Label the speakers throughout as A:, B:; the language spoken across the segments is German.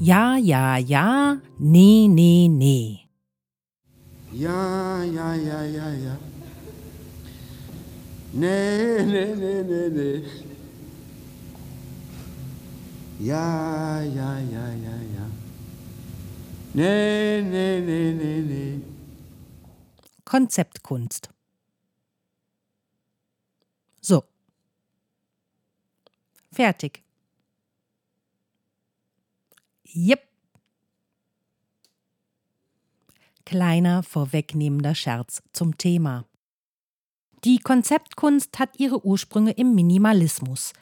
A: Ja, ja, ja, nee, nee, nee.
B: Ja, ja, ja, ja, ja. Nee, nee, nee, nee, nee. Ja, ja, ja, ja, ja. Nee, nee, nee, nee, nee.
A: Konzeptkunst. So. Fertig. Jep. Kleiner vorwegnehmender Scherz zum Thema. Die Konzeptkunst hat ihre Ursprünge im Minimalismus.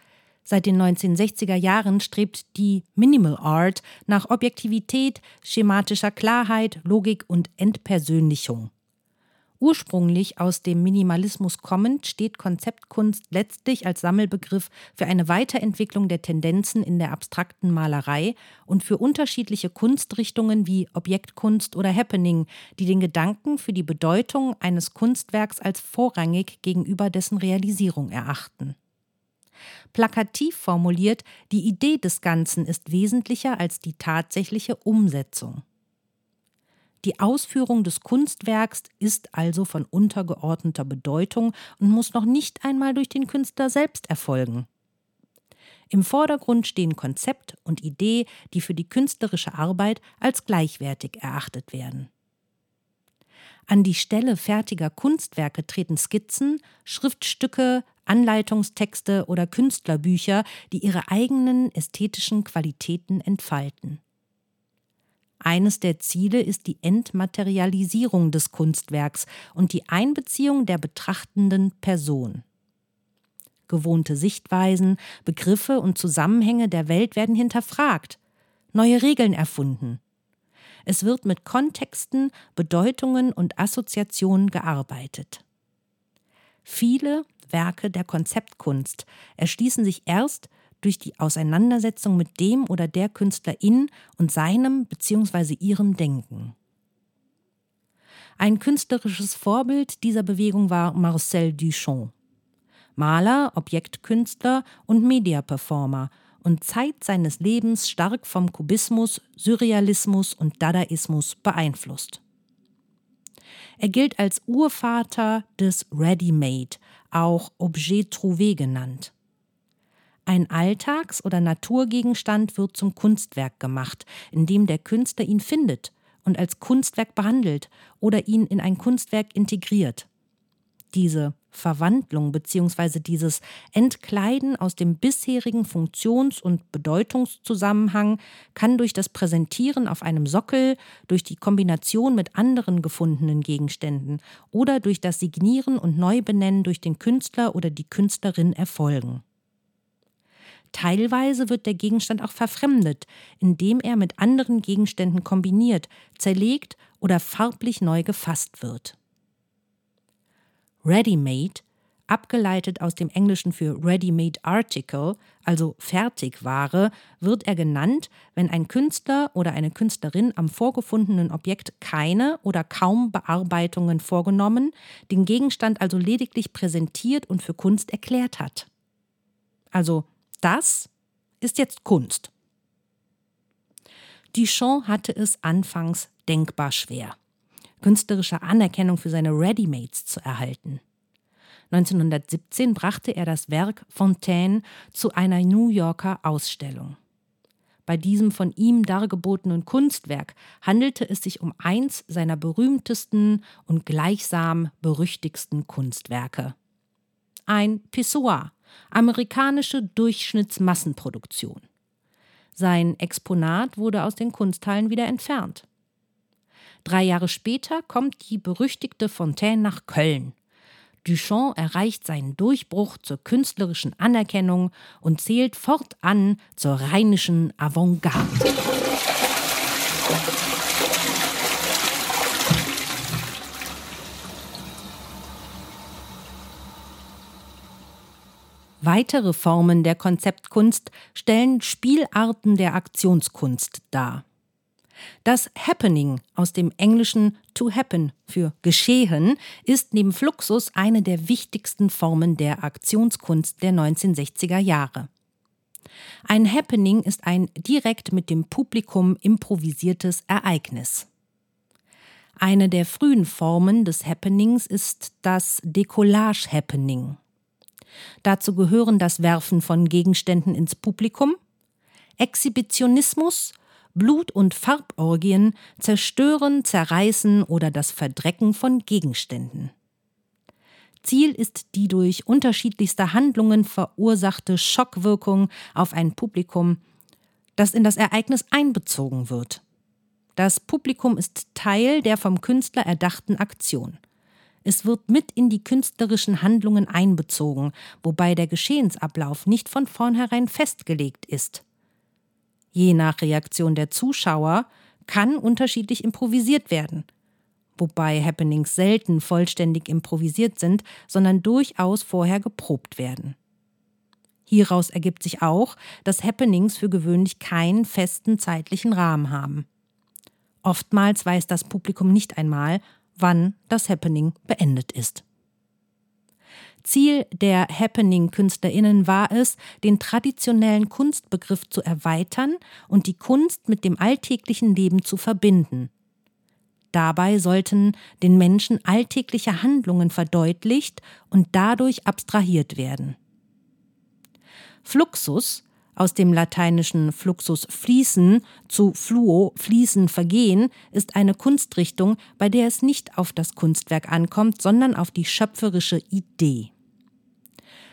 A: Seit den 1960er Jahren strebt die Minimal Art nach Objektivität, schematischer Klarheit, Logik und Entpersönlichung. Ursprünglich aus dem Minimalismus kommend steht Konzeptkunst letztlich als Sammelbegriff für eine Weiterentwicklung der Tendenzen in der abstrakten Malerei und für unterschiedliche Kunstrichtungen wie Objektkunst oder Happening, die den Gedanken für die Bedeutung eines Kunstwerks als vorrangig gegenüber dessen Realisierung erachten. Plakativ formuliert, die Idee des Ganzen ist wesentlicher als die tatsächliche Umsetzung. Die Ausführung des Kunstwerks ist also von untergeordneter Bedeutung und muss noch nicht einmal durch den Künstler selbst erfolgen. Im Vordergrund stehen Konzept und Idee, die für die künstlerische Arbeit als gleichwertig erachtet werden. An die Stelle fertiger Kunstwerke treten Skizzen, Schriftstücke, Anleitungstexte oder Künstlerbücher, die ihre eigenen ästhetischen Qualitäten entfalten. Eines der Ziele ist die Entmaterialisierung des Kunstwerks und die Einbeziehung der betrachtenden Person. Gewohnte Sichtweisen, Begriffe und Zusammenhänge der Welt werden hinterfragt, neue Regeln erfunden. Es wird mit Kontexten, Bedeutungen und Assoziationen gearbeitet. Viele Werke der Konzeptkunst erschließen sich erst durch die Auseinandersetzung mit dem oder der Künstlerin und seinem bzw. ihrem Denken. Ein künstlerisches Vorbild dieser Bewegung war Marcel Duchamp. Maler, Objektkünstler und Mediaperformer und Zeit seines Lebens stark vom Kubismus, Surrealismus und Dadaismus beeinflusst. Er gilt als Urvater des Ready-Made, auch Objet trouvé genannt. Ein Alltags- oder Naturgegenstand wird zum Kunstwerk gemacht, indem der Künstler ihn findet und als Kunstwerk behandelt oder ihn in ein Kunstwerk integriert. Diese Verwandlung bzw. dieses Entkleiden aus dem bisherigen Funktions- und Bedeutungszusammenhang kann durch das Präsentieren auf einem Sockel, durch die Kombination mit anderen gefundenen Gegenständen oder durch das Signieren und Neubenennen durch den Künstler oder die Künstlerin erfolgen. Teilweise wird der Gegenstand auch verfremdet, indem er mit anderen Gegenständen kombiniert, zerlegt oder farblich neu gefasst wird. Ready-made, abgeleitet aus dem Englischen für Ready-made Article, also Fertigware, wird er genannt, wenn ein Künstler oder eine Künstlerin am vorgefundenen Objekt keine oder kaum Bearbeitungen vorgenommen, den Gegenstand also lediglich präsentiert und für Kunst erklärt hat. Also das ist jetzt Kunst. Duchamp hatte es anfangs denkbar schwer, künstlerische Anerkennung für seine Readymates zu erhalten. 1917 brachte er das Werk Fontaine zu einer New Yorker Ausstellung. Bei diesem von ihm dargebotenen Kunstwerk handelte es sich um eins seiner berühmtesten und gleichsam berüchtigsten Kunstwerke. Ein Pissoir, amerikanische Durchschnittsmassenproduktion. Sein Exponat wurde aus den Kunsthallen wieder entfernt. Drei Jahre später kommt die berüchtigte Fontaine nach Köln. Duchamp erreicht seinen Durchbruch zur künstlerischen Anerkennung und zählt fortan zur rheinischen Avantgarde. Weitere Formen der Konzeptkunst stellen Spielarten der Aktionskunst dar. Das Happening aus dem englischen to happen für geschehen ist neben Fluxus eine der wichtigsten Formen der Aktionskunst der 1960er Jahre. Ein Happening ist ein direkt mit dem Publikum improvisiertes Ereignis. Eine der frühen Formen des Happenings ist das Decollage Happening. Dazu gehören das Werfen von Gegenständen ins Publikum, Exhibitionismus, Blut- und Farborgien, Zerstören, Zerreißen oder das Verdrecken von Gegenständen. Ziel ist die durch unterschiedlichste Handlungen verursachte Schockwirkung auf ein Publikum, das in das Ereignis einbezogen wird. Das Publikum ist Teil der vom Künstler erdachten Aktion. Es wird mit in die künstlerischen Handlungen einbezogen, wobei der Geschehensablauf nicht von vornherein festgelegt ist. Je nach Reaktion der Zuschauer kann unterschiedlich improvisiert werden, wobei Happenings selten vollständig improvisiert sind, sondern durchaus vorher geprobt werden. Hieraus ergibt sich auch, dass Happenings für gewöhnlich keinen festen zeitlichen Rahmen haben. Oftmals weiß das Publikum nicht einmal, wann das Happening beendet ist. Ziel der Happening-KünstlerInnen war es, den traditionellen Kunstbegriff zu erweitern und die Kunst mit dem alltäglichen Leben zu verbinden. Dabei sollten den Menschen alltägliche Handlungen verdeutlicht und dadurch abstrahiert werden. Fluxus aus dem lateinischen Fluxus fließen zu fluo fließen vergehen ist eine Kunstrichtung, bei der es nicht auf das Kunstwerk ankommt, sondern auf die schöpferische Idee.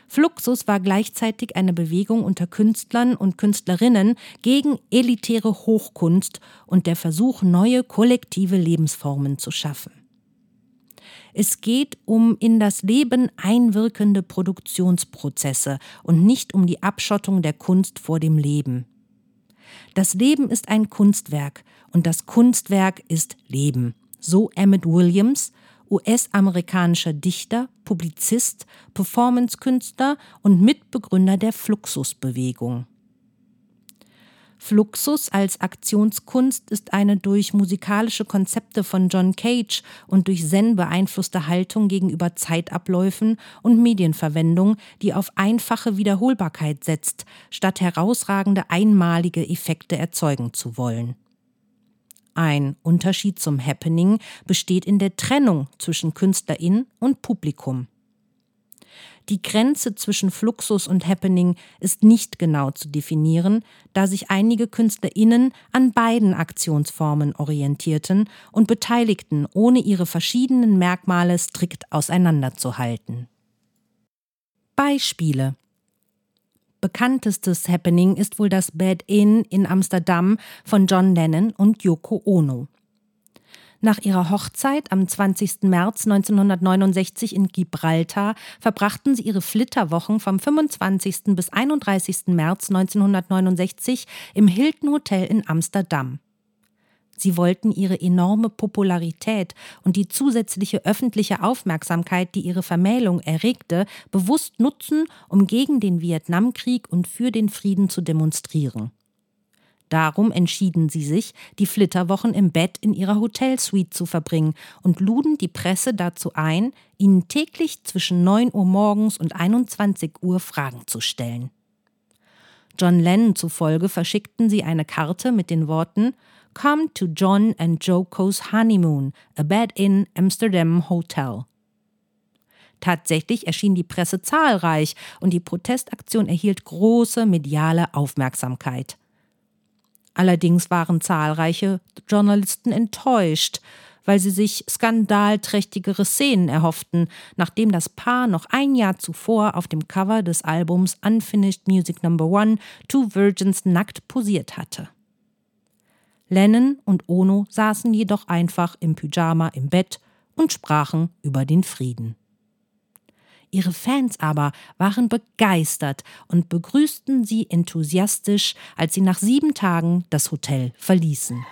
A: Fluxus war gleichzeitig eine Bewegung unter Künstlern und Künstlerinnen gegen elitäre Hochkunst und der Versuch, neue kollektive Lebensformen zu schaffen. Es geht um in das Leben einwirkende Produktionsprozesse und nicht um die Abschottung der Kunst vor dem Leben. Das Leben ist ein Kunstwerk und das Kunstwerk ist Leben. So Emmett Williams, US-amerikanischer Dichter, Publizist, Performancekünstler und Mitbegründer der Fluxusbewegung. Fluxus als Aktionskunst ist eine durch musikalische Konzepte von John Cage und durch Zen beeinflusste Haltung gegenüber Zeitabläufen und Medienverwendung, die auf einfache Wiederholbarkeit setzt, statt herausragende einmalige Effekte erzeugen zu wollen. Ein Unterschied zum Happening besteht in der Trennung zwischen Künstlerin und Publikum. Die Grenze zwischen Fluxus und Happening ist nicht genau zu definieren, da sich einige KünstlerInnen an beiden Aktionsformen orientierten und beteiligten, ohne ihre verschiedenen Merkmale strikt auseinanderzuhalten. Beispiele Bekanntestes Happening ist wohl das Bad Inn in Amsterdam von John Lennon und Yoko Ono. Nach ihrer Hochzeit am 20. März 1969 in Gibraltar verbrachten sie ihre Flitterwochen vom 25. bis 31. März 1969 im Hilton Hotel in Amsterdam. Sie wollten ihre enorme Popularität und die zusätzliche öffentliche Aufmerksamkeit, die ihre Vermählung erregte, bewusst nutzen, um gegen den Vietnamkrieg und für den Frieden zu demonstrieren. Darum entschieden sie sich, die Flitterwochen im Bett in ihrer Hotelsuite zu verbringen und luden die Presse dazu ein, ihnen täglich zwischen 9 Uhr morgens und 21 Uhr Fragen zu stellen. John Lennon zufolge verschickten sie eine Karte mit den Worten Come to John and Joko's Honeymoon, a bed in Amsterdam Hotel. Tatsächlich erschien die Presse zahlreich und die Protestaktion erhielt große mediale Aufmerksamkeit. Allerdings waren zahlreiche Journalisten enttäuscht, weil sie sich skandalträchtigere Szenen erhofften, nachdem das Paar noch ein Jahr zuvor auf dem Cover des Albums Unfinished Music No. 1 Two Virgins nackt posiert hatte. Lennon und Ono saßen jedoch einfach im Pyjama im Bett und sprachen über den Frieden. Ihre Fans aber waren begeistert und begrüßten sie enthusiastisch, als sie nach sieben Tagen das Hotel verließen.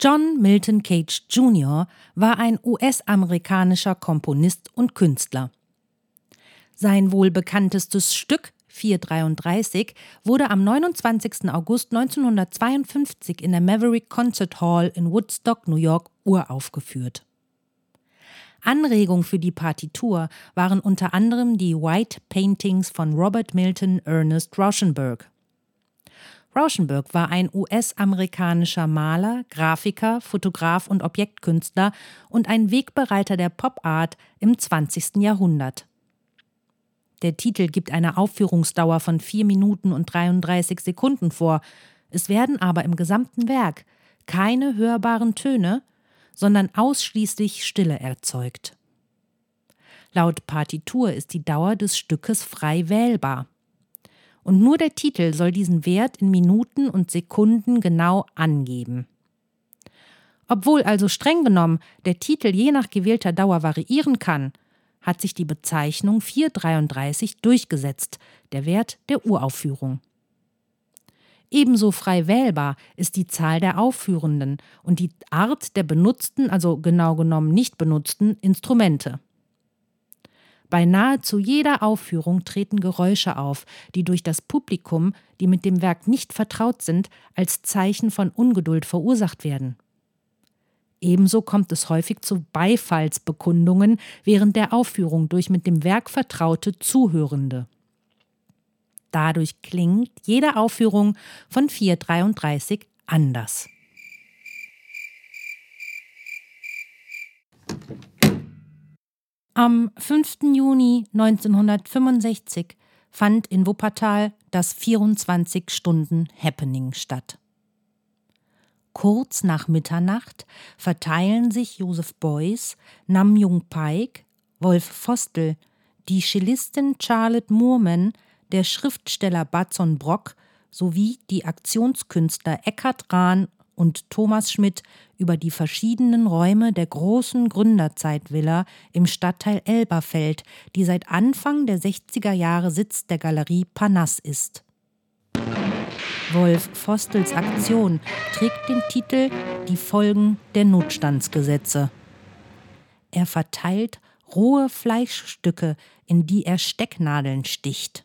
A: John Milton Cage Jr. war ein US-amerikanischer Komponist und Künstler. Sein wohl bekanntestes Stück 433 wurde am 29. August 1952 in der Maverick Concert Hall in Woodstock, New York, uraufgeführt. Anregung für die Partitur waren unter anderem die White Paintings von Robert Milton Ernest Rauschenberg. Rauschenberg war ein US-amerikanischer Maler, Grafiker, Fotograf und Objektkünstler und ein Wegbereiter der Pop-Art im 20. Jahrhundert. Der Titel gibt eine Aufführungsdauer von 4 Minuten und 33 Sekunden vor. Es werden aber im gesamten Werk keine hörbaren Töne, sondern ausschließlich Stille erzeugt. Laut Partitur ist die Dauer des Stückes frei wählbar. Und nur der Titel soll diesen Wert in Minuten und Sekunden genau angeben. Obwohl also streng genommen der Titel je nach gewählter Dauer variieren kann, hat sich die Bezeichnung 433 durchgesetzt, der Wert der Uraufführung. Ebenso frei wählbar ist die Zahl der Aufführenden und die Art der benutzten, also genau genommen nicht benutzten Instrumente. Bei nahezu jeder Aufführung treten Geräusche auf, die durch das Publikum, die mit dem Werk nicht vertraut sind, als Zeichen von Ungeduld verursacht werden. Ebenso kommt es häufig zu Beifallsbekundungen während der Aufführung durch mit dem Werk vertraute Zuhörende. Dadurch klingt jede Aufführung von 433 anders. Am 5. Juni 1965 fand in Wuppertal das 24-Stunden-Happening statt. Kurz nach Mitternacht verteilen sich Joseph Beuys, Nam Jung Paik, Wolf Fostel, die Cellistin Charlotte Moorman, der Schriftsteller Batzon Brock sowie die Aktionskünstler Eckhard Rahn und Thomas Schmidt über die verschiedenen Räume der großen Gründerzeitvilla im Stadtteil Elberfeld, die seit Anfang der 60er Jahre Sitz der Galerie Panas ist. Wolf Vostels Aktion trägt den Titel Die Folgen der Notstandsgesetze. Er verteilt rohe Fleischstücke, in die er Stecknadeln sticht.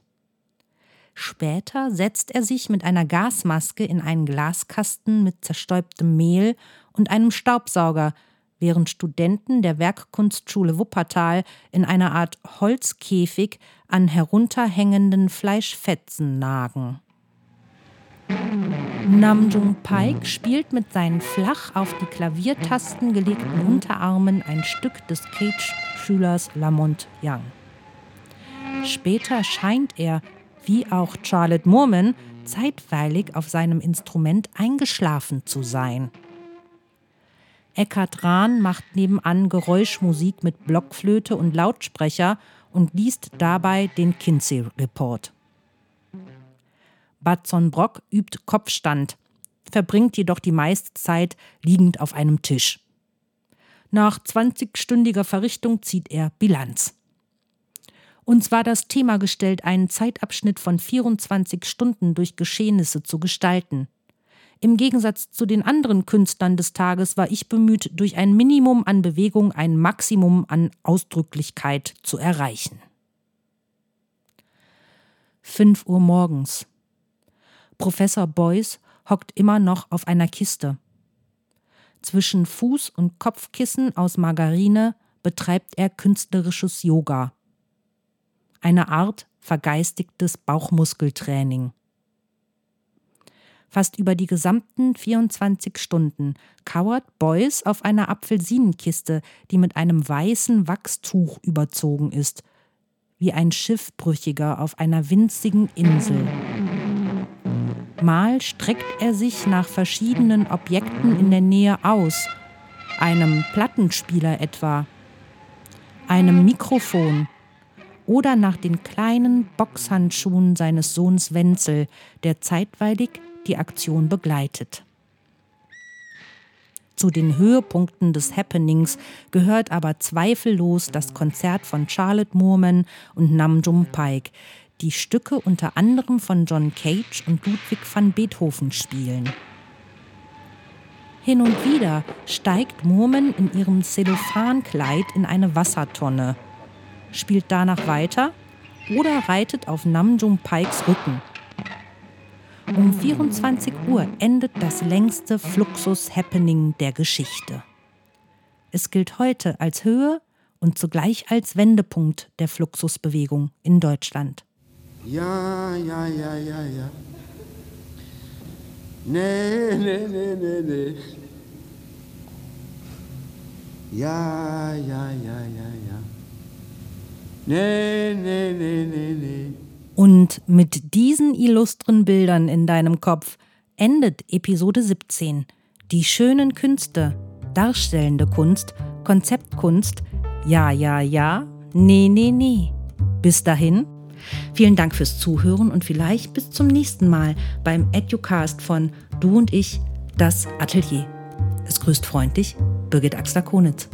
A: Später setzt er sich mit einer Gasmaske in einen Glaskasten mit zerstäubtem Mehl und einem Staubsauger, während Studenten der Werkkunstschule Wuppertal in einer Art Holzkäfig an herunterhängenden Fleischfetzen nagen. Namjoon Paik spielt mit seinen flach auf die Klaviertasten gelegten Unterarmen ein Stück des Cage-Schülers Lamont Young. Später scheint er, wie auch Charlotte Moorman, zeitweilig auf seinem Instrument eingeschlafen zu sein. Eckhard Rahn macht nebenan Geräuschmusik mit Blockflöte und Lautsprecher und liest dabei den Kinsey Report. Batzon Brock übt Kopfstand, verbringt jedoch die meiste Zeit liegend auf einem Tisch. Nach 20-stündiger Verrichtung zieht er Bilanz. Uns war das Thema gestellt, einen Zeitabschnitt von 24 Stunden durch Geschehnisse zu gestalten. Im Gegensatz zu den anderen Künstlern des Tages war ich bemüht, durch ein Minimum an Bewegung ein Maximum an Ausdrücklichkeit zu erreichen. 5 Uhr morgens. Professor Beuys hockt immer noch auf einer Kiste. Zwischen Fuß- und Kopfkissen aus Margarine betreibt er künstlerisches Yoga. Eine Art vergeistigtes Bauchmuskeltraining. Fast über die gesamten 24 Stunden kauert Beuys auf einer Apfelsinenkiste, die mit einem weißen Wachstuch überzogen ist, wie ein Schiffbrüchiger auf einer winzigen Insel. Mal streckt er sich nach verschiedenen Objekten in der Nähe aus, einem Plattenspieler etwa, einem Mikrofon oder nach den kleinen Boxhandschuhen seines Sohns Wenzel, der zeitweilig die Aktion begleitet. Zu den Höhepunkten des Happenings gehört aber zweifellos das Konzert von Charlotte Moorman und Nam Jum Paik, die Stücke unter anderem von John Cage und Ludwig van Beethoven spielen. Hin und wieder steigt Murmen in ihrem Zellophankleid in eine Wassertonne, spielt danach weiter oder reitet auf Namjoon Pikes Rücken. Um 24 Uhr endet das längste Fluxus-Happening der Geschichte. Es gilt heute als Höhe und zugleich als Wendepunkt der Fluxusbewegung in Deutschland.
B: Ja, ja, ja, ja, ja. Nee, nee, nee, nee, nee. Ja, ja, ja, ja, ja. Nee, nee, nee, nee, nee.
A: Und mit diesen illustren Bildern in deinem Kopf endet Episode 17. Die schönen Künste, darstellende Kunst, Konzeptkunst, ja, ja, ja, nee, nee, nee. Bis dahin, vielen Dank fürs Zuhören und vielleicht bis zum nächsten Mal beim Educast von Du und ich, das Atelier. Es grüßt freundlich Birgit Axler-Konitz.